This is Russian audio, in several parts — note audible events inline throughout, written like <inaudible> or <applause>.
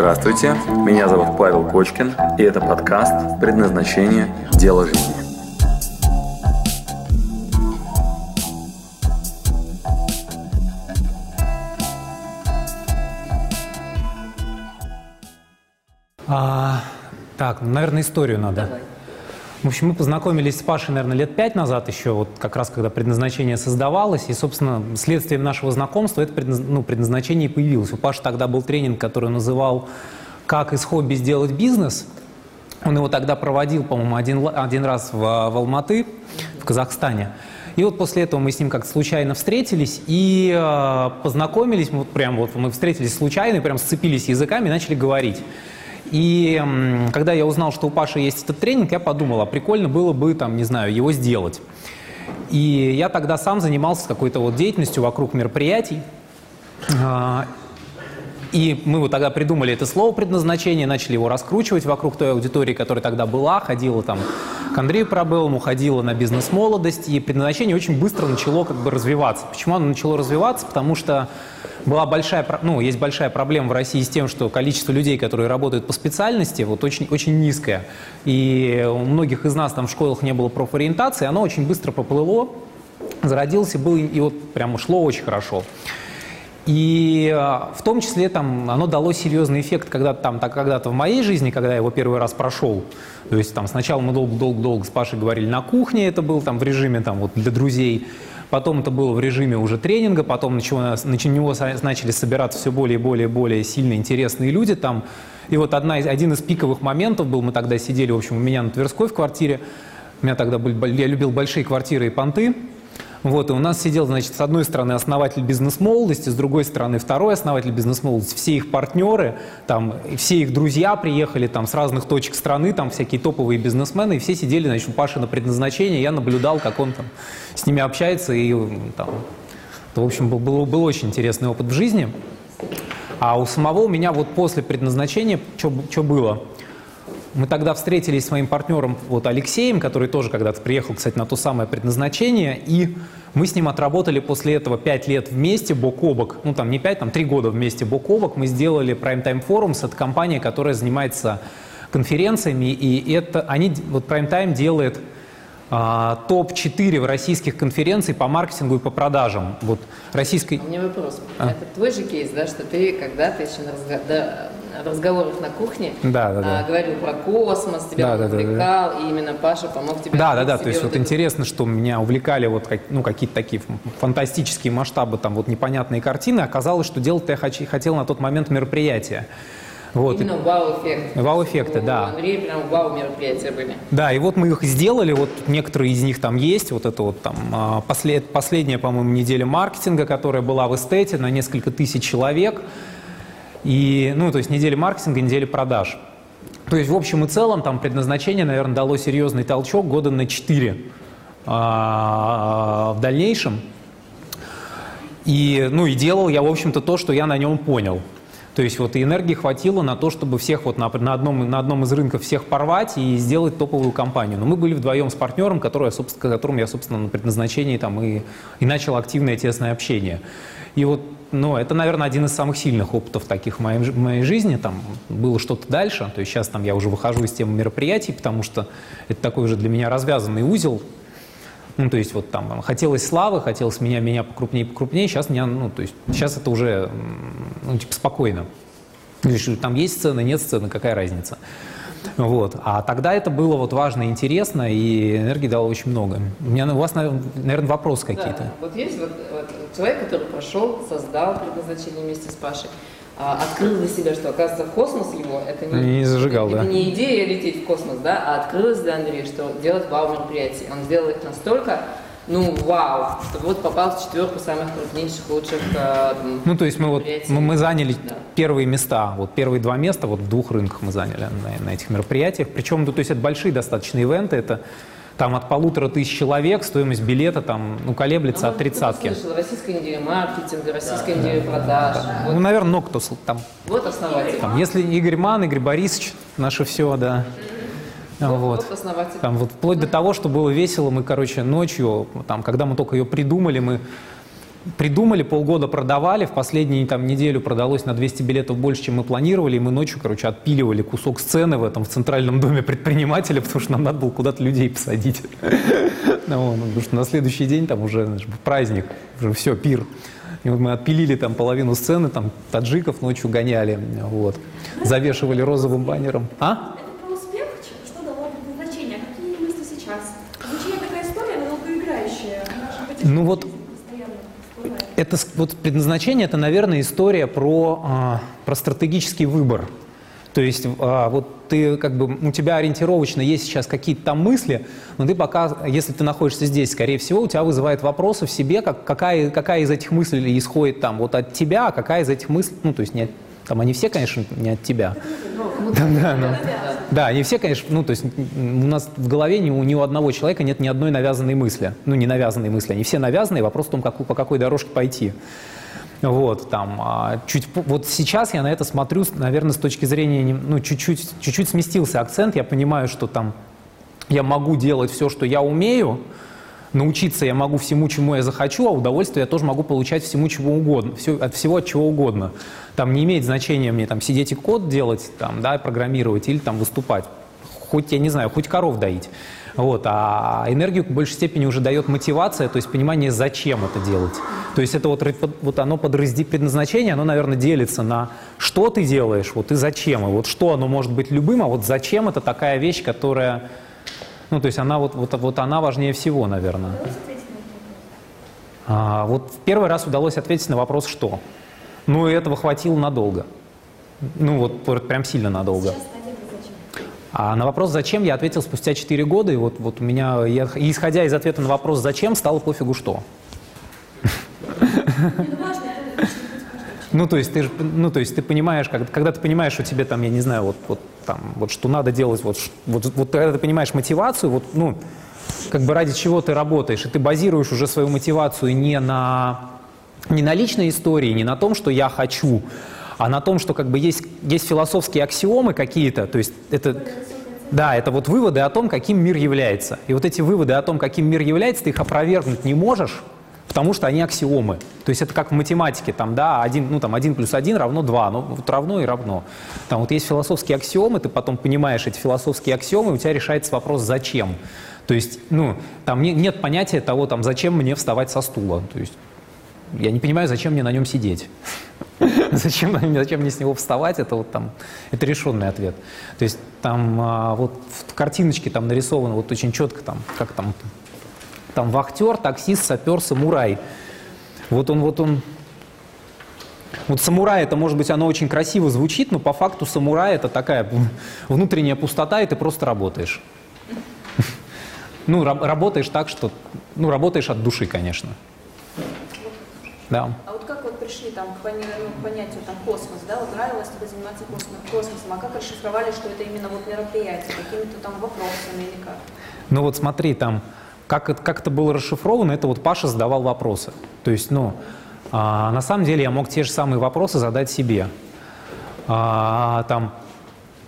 Здравствуйте, меня зовут Павел Кочкин, и это подкаст «Предназначение. Дело жизни». А, так, наверное, историю надо. Давай. В общем, мы познакомились с Пашей, наверное, лет пять назад еще, вот как раз когда предназначение создавалось, и, собственно, следствием нашего знакомства это предназ... ну, предназначение и появилось. У Паши тогда был тренинг, который называл «Как из хобби сделать бизнес». Он его тогда проводил, по-моему, один, один раз в, в Алматы, в Казахстане. И вот после этого мы с ним как-то случайно встретились и э, познакомились, вот прям вот мы встретились случайно, прям сцепились языками и начали говорить. И когда я узнал, что у Паши есть этот тренинг, я подумал, а прикольно было бы, там, не знаю, его сделать. И я тогда сам занимался какой-то вот деятельностью вокруг мероприятий. И мы вот тогда придумали это слово предназначение, начали его раскручивать вокруг той аудитории, которая тогда была, ходила там к Андрею Пробелому, ходила на бизнес-молодость, и предназначение очень быстро начало как бы развиваться. Почему оно начало развиваться? Потому что была большая, ну, есть большая проблема в России с тем, что количество людей, которые работают по специальности, вот очень, очень низкое. И у многих из нас там в школах не было профориентации, оно очень быстро поплыло, зародился был, и вот прямо шло очень хорошо. И э, в том числе там оно дало серьезный эффект когда там так когда-то в моей жизни, когда я его первый раз прошел. То есть там сначала мы долго-долго-долго с Пашей говорили на кухне, это был там в режиме там вот для друзей. Потом это было в режиме уже тренинга, потом на чего- на него начали собираться все более и более и более сильно интересные люди там. И вот одна из, один из пиковых моментов был, мы тогда сидели, в общем, у меня на Тверской в квартире. У меня тогда были, я любил большие квартиры и понты. Вот, и у нас сидел, значит, с одной стороны основатель бизнес-молодости, с другой стороны второй основатель бизнес-молодости, все их партнеры, там, все их друзья приехали там с разных точек страны, там всякие топовые бизнесмены, и все сидели, значит, у Паши на предназначение, я наблюдал, как он там с ними общается, и там, это, в общем, был, был, был очень интересный опыт в жизни. А у самого у меня вот после предназначения что было? Мы тогда встретились с моим партнером вот Алексеем, который тоже когда-то приехал, кстати, на то самое предназначение, и мы с ним отработали после этого пять лет вместе, бок о бок, ну там не пять, там три года вместе бок о бок, мы сделали Prime Time Forums, это компания, которая занимается конференциями, и это, они, вот Prime Time делает а, топ-4 в российских конференций по маркетингу и по продажам. Вот российской... У меня вопрос. А. Это твой же кейс, да, что ты когда-то еще разго- да, разговорах на кухне Да, да, да. а, говорил про космос, тебя Да, да, да, да. увлекал, и именно Паша помог тебе Да, да, да. То есть вот эту- интересно, что меня увлекали вот как- ну, какие-то такие фантастические масштабы, там вот непонятные картины. Оказалось, что делать-то я хоч- хотел на тот момент мероприятие. Вот. Именно вау-эффект. Вау-эффекты, да. Андрея прям вау мероприятия были. Да, и вот мы их сделали, вот некоторые из них там есть, вот это вот там а, послед- последняя, по-моему, неделя маркетинга, которая была в эстете на несколько тысяч человек, и, ну, то есть неделя маркетинга, неделя продаж. То есть в общем и целом там предназначение, наверное, дало серьезный толчок года на 4 в дальнейшем. И, ну, и делал я, в общем-то, то, что я на нем понял. То есть вот и энергии хватило на то, чтобы всех вот на, на, одном, на одном из рынков всех порвать и сделать топовую компанию. Но мы были вдвоем с партнером, который, собственно, которым я, собственно, на предназначении там и, и начал активное тесное общение. И вот, ну, это, наверное, один из самых сильных опытов таких в моей, в моей жизни. Там было что-то дальше. То есть сейчас там я уже выхожу из темы мероприятий, потому что это такой уже для меня развязанный узел. Ну, то есть вот там хотелось славы, хотелось меня, меня покрупнее, покрупнее, сейчас меня, ну, то есть сейчас это уже, ну, типа, спокойно. Там есть сцены, нет сцены, какая разница. Вот. А тогда это было вот важно, интересно, и энергии дало очень много. У меня у вас, наверное, вопросы какие-то. Да, вот есть вот, вот человек, который прошел, создал предназначение вместе с Пашей, а, открыл для себя, что оказывается космос его это не, Не зажигал, это да. не идея лететь в космос, да, а открылось для Андрея, что делать вау мероприятия. Он сделал их настолько, ну вау, что вот попал в четверку самых крупнейших, лучших э, Ну, то есть мы вот мы, мы заняли Да. первые места, вот первые два места вот в двух рынках мы заняли на, на этих мероприятиях. Причем, ну, то есть это большие достаточно ивенты, это там от полутора тысяч человек, стоимость билета там, ну, колеблется Ну, от тридцатки. послушал, Российская неделя маркетинга, Российская неделя продаж. Вот, Ну, наверное, много кто там, вот основатель. там, если Игорь Ман, Игорь Борисович, наше все, да. Вот, Вот. вот основатель. Там вот вплоть до того, что было весело, мы, короче, ночью, там, когда мы только ее придумали, мы придумали, полгода продавали, в последнюю там, неделю продалось на 200 билетов больше, чем мы планировали, и мы ночью, короче, отпиливали кусок сцены в этом в центральном доме предпринимателя, <laughs> потому что нам надо было куда-то людей посадить. <laughs> Ну, потому что на следующий день там уже праздник, уже все, пир. И вот мы отпилили там половину сцены, там таджиков ночью гоняли, вот, завешивали розовым баннером. А? Это про успех, что дало предназначение, а какие мысли сейчас? Звучит такая история, она долгоиграющая. Ну вот, это вот предназначение, это, наверное, история про, а, про стратегический выбор. То есть а, вот ты как бы у тебя ориентировочно есть сейчас какие-то там мысли, но ты пока, если ты находишься здесь, скорее всего, у тебя вызывает вопросы в себе, как, какая, какая из этих мыслей исходит там вот от тебя, а какая из этих мыслей, ну то есть не от, там они все, конечно, не от тебя. Да, да, но, да, они все, конечно, ну то есть у нас в голове ни у, ни у одного человека нет ни одной навязанной мысли, ну не навязанной мысли, они все навязанные, вопрос в том, как, по какой дорожке пойти. Вот, там, а, чуть, вот сейчас я на это смотрю, наверное, с точки зрения, ну, чуть-чуть, чуть-чуть сместился акцент, я понимаю, что там я могу делать все, что я умею, научиться я могу всему, чему я захочу, а удовольствие я тоже могу получать всему, чего угодно, все, от всего, от чего угодно. Там не имеет значения мне там сидеть и код делать, там, да, программировать или там выступать. Хоть, я не знаю, хоть коров доить. Вот, а энергию в большей степени уже дает мотивация, то есть понимание, зачем это делать. То есть это вот, вот оно подразди, предназначение, оно, наверное, делится на что ты делаешь, вот и зачем. И вот что оно может быть любым, а вот зачем это такая вещь, которая, ну, то есть она вот, вот, вот она важнее всего, наверное. А, вот в первый раз удалось ответить на вопрос «что?». Ну, и этого хватило надолго. Ну, вот прям сильно надолго. А на вопрос «зачем» я ответил спустя 4 года, и вот, вот у меня, я, исходя из ответа на вопрос «зачем», стало пофигу что. <laughs> Ну, то есть ты, ну, то есть ты понимаешь, когда, когда ты понимаешь, что тебе там, я не знаю, вот, вот там, вот что надо делать, вот, вот, вот когда ты понимаешь мотивацию, вот, ну, как бы ради чего ты работаешь, и ты базируешь уже свою мотивацию не на, не на личной истории, не на том, что я хочу, а на том, что как бы есть, есть философские аксиомы какие-то, то есть это... Да, это вот выводы о том, каким мир является. И вот эти выводы о том, каким мир является, ты их опровергнуть не можешь, потому что они аксиомы. То есть это как в математике, там, да, один, ну, там, один плюс один равно два, ну, вот равно и равно. Там вот есть философские аксиомы, ты потом понимаешь эти философские аксиомы, и у тебя решается вопрос «зачем?». То есть, ну, там не, нет понятия того, там, зачем мне вставать со стула. То есть я не понимаю, зачем мне на нем сидеть. <laughs> зачем, зачем мне с него вставать, это вот там, это решенный ответ. То есть там а, вот в картиночке там нарисовано вот очень четко там, как там, там вахтер, таксист, сапер, самурай. Вот он, вот он, вот самурай, это может быть, оно очень красиво звучит, но по факту самурай это такая внутренняя пустота, и ты просто работаешь. Ну, работаешь так, что, ну, работаешь от души, конечно. Да. А вот как вот пришли там к, пони, ну, к понятию там космос, да, вот нравилось тебе заниматься космосом, а как расшифровали, что это именно вот мероприятие, какими-то там вопросами или как? Ну вот смотри, там, как, это, как это было расшифровано, это вот Паша задавал вопросы. То есть, ну, а, на самом деле я мог те же самые вопросы задать себе. А, там,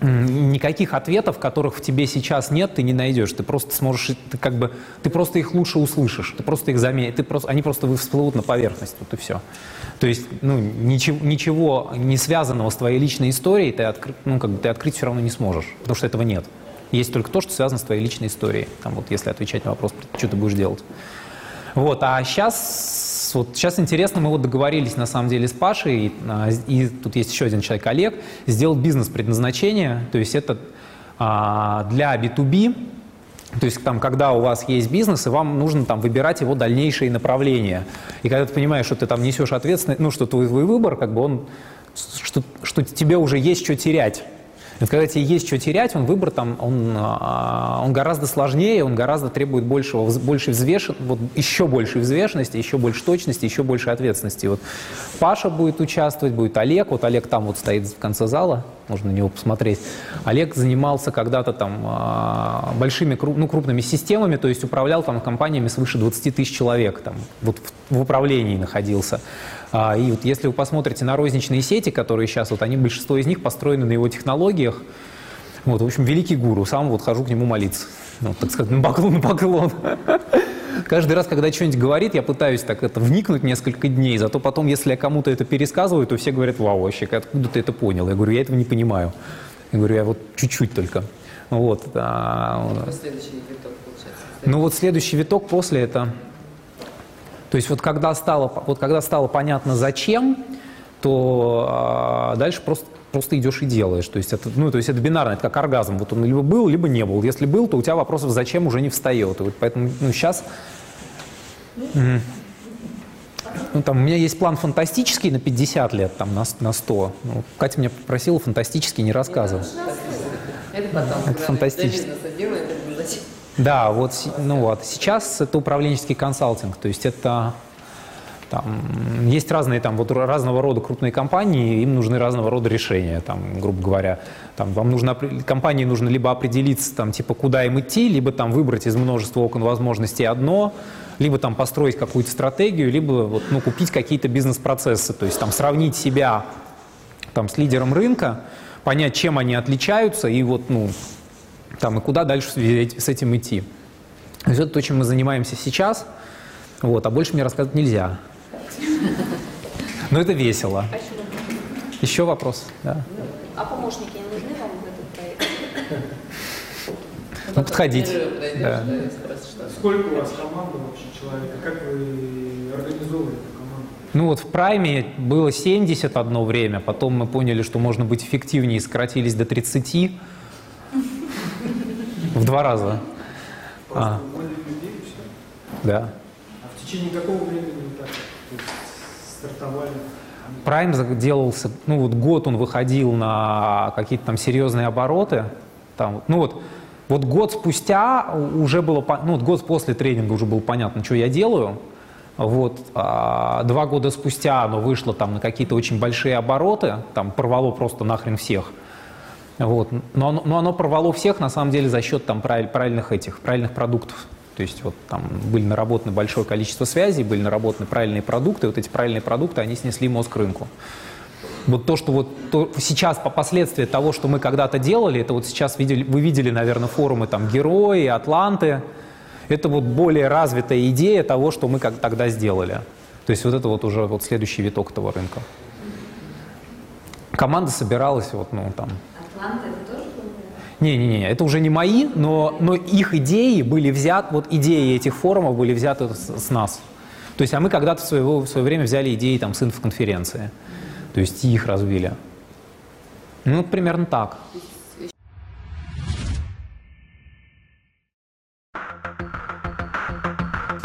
никаких ответов, которых в тебе сейчас нет, ты не найдешь. Ты просто сможешь, ты как бы, ты просто их лучше услышишь, ты просто их заметишь, ты просто, они просто всплывут на поверхность, вот и все. То есть, ну, ничего, ничего не связанного с твоей личной историей ты, откры, ну, как бы, ты открыть все равно не сможешь, потому что этого нет. Есть только то, что связано с твоей личной историей. Там вот, если отвечать на вопрос, что ты будешь делать. Вот, а сейчас, вот сейчас интересно, мы вот договорились на самом деле с Пашей, и, а, и тут есть еще один человек, Олег, сделал бизнес-предназначение, то есть это а, для B2B, то есть там, когда у вас есть бизнес, и вам нужно там выбирать его дальнейшие направления. И когда ты понимаешь, что ты там несешь ответственность, ну, что твой выбор, как бы он, что, что тебе уже есть что терять. Это когда тебе есть что терять, он выбор там, он, а, он гораздо сложнее, он гораздо требует большего, большей взвеш... вот еще большей взвешенности, еще больше точности, еще больше ответственности. Вот Паша будет участвовать, будет Олег, вот Олег там вот стоит в конце зала, можно на него посмотреть. Олег занимался когда-то там а, большими, ну, крупными системами, то есть управлял там компаниями свыше 20 тысяч человек, там, вот в управлении находился. А, и вот если вы посмотрите на розничные сети, которые сейчас, вот они, большинство из них построены на его технологиях, вот, в общем, великий гуру, сам вот хожу к нему молиться, ну, так сказать, на поклон, на поклон. <laughs> каждый раз, когда что-нибудь говорит, я пытаюсь так это вникнуть несколько дней, зато потом, если я кому-то это пересказываю, то все говорят, вау, вообще, откуда ты это понял? Я говорю, я этого не понимаю. Я говорю, я вот чуть-чуть только. Вот. А, следующий виток, получается. Ну вот следующий виток после это... То есть вот когда стало, вот когда стало понятно, зачем, то а, дальше просто просто идешь и делаешь. То есть это, ну, то есть это бинарно, это как оргазм. Вот он либо был, либо не был. Если был, то у тебя вопросов зачем уже не встает. И вот поэтому ну, сейчас... Ну, там, у меня есть план фантастический на 50 лет, там, на, на 100. Ну, Катя меня попросила фантастический не рассказывать. Это потом. Это фантастически. Да, вот, ну вот, сейчас это управленческий консалтинг, то есть это там, есть разные там, вот, разного рода крупные компании, им нужны разного рода решения, там, грубо говоря. Там, вам нужно, компании нужно либо определиться, там, типа, куда им идти, либо там, выбрать из множества окон возможностей одно, либо там, построить какую-то стратегию, либо вот, ну, купить какие-то бизнес-процессы, то есть там, сравнить себя там, с лидером рынка, понять, чем они отличаются, и вот, ну, там, и куда дальше с этим идти. То есть это то, чем мы занимаемся сейчас, вот, а больше мне рассказать нельзя. Но это весело. Еще вопрос? Да. А помощники не нужны вам в этот проект? Ну, подходите. Да. Сколько у вас команда вообще человека? Как вы организовываете команду? Ну вот в прайме было 70 одно время, потом мы поняли, что можно быть эффективнее, сократились до 30. Два раза. Просто а. людей и? Да. А в течение какого времени так стартовали? Прайм делался, ну вот год он выходил на какие-то там серьезные обороты. Там, ну вот, вот год спустя уже было, ну вот год после тренинга уже было понятно, что я делаю. Вот, а, два года спустя оно вышло там на какие-то очень большие обороты, там порвало просто нахрен всех. Вот. Но, оно, но оно порвало всех на самом деле за счет там правильных этих, правильных продуктов. То есть вот там были наработаны большое количество связей, были наработаны правильные продукты, вот эти правильные продукты, они снесли мозг рынку. Вот то, что вот то, сейчас по последствию того, что мы когда-то делали, это вот сейчас видели, вы видели, наверное, форумы там Герои, Атланты, это вот более развитая идея того, что мы как тогда сделали. То есть вот это вот уже вот следующий виток этого рынка. Команда собиралась вот, ну, там... Атланты это тоже не-не-не, это уже не мои, но, но их идеи были взяты, вот идеи этих форумов были взяты с, с нас. То есть, а мы когда-то в, своего, в свое время взяли идеи там с инфоконференции, то есть их развили. Ну, примерно так.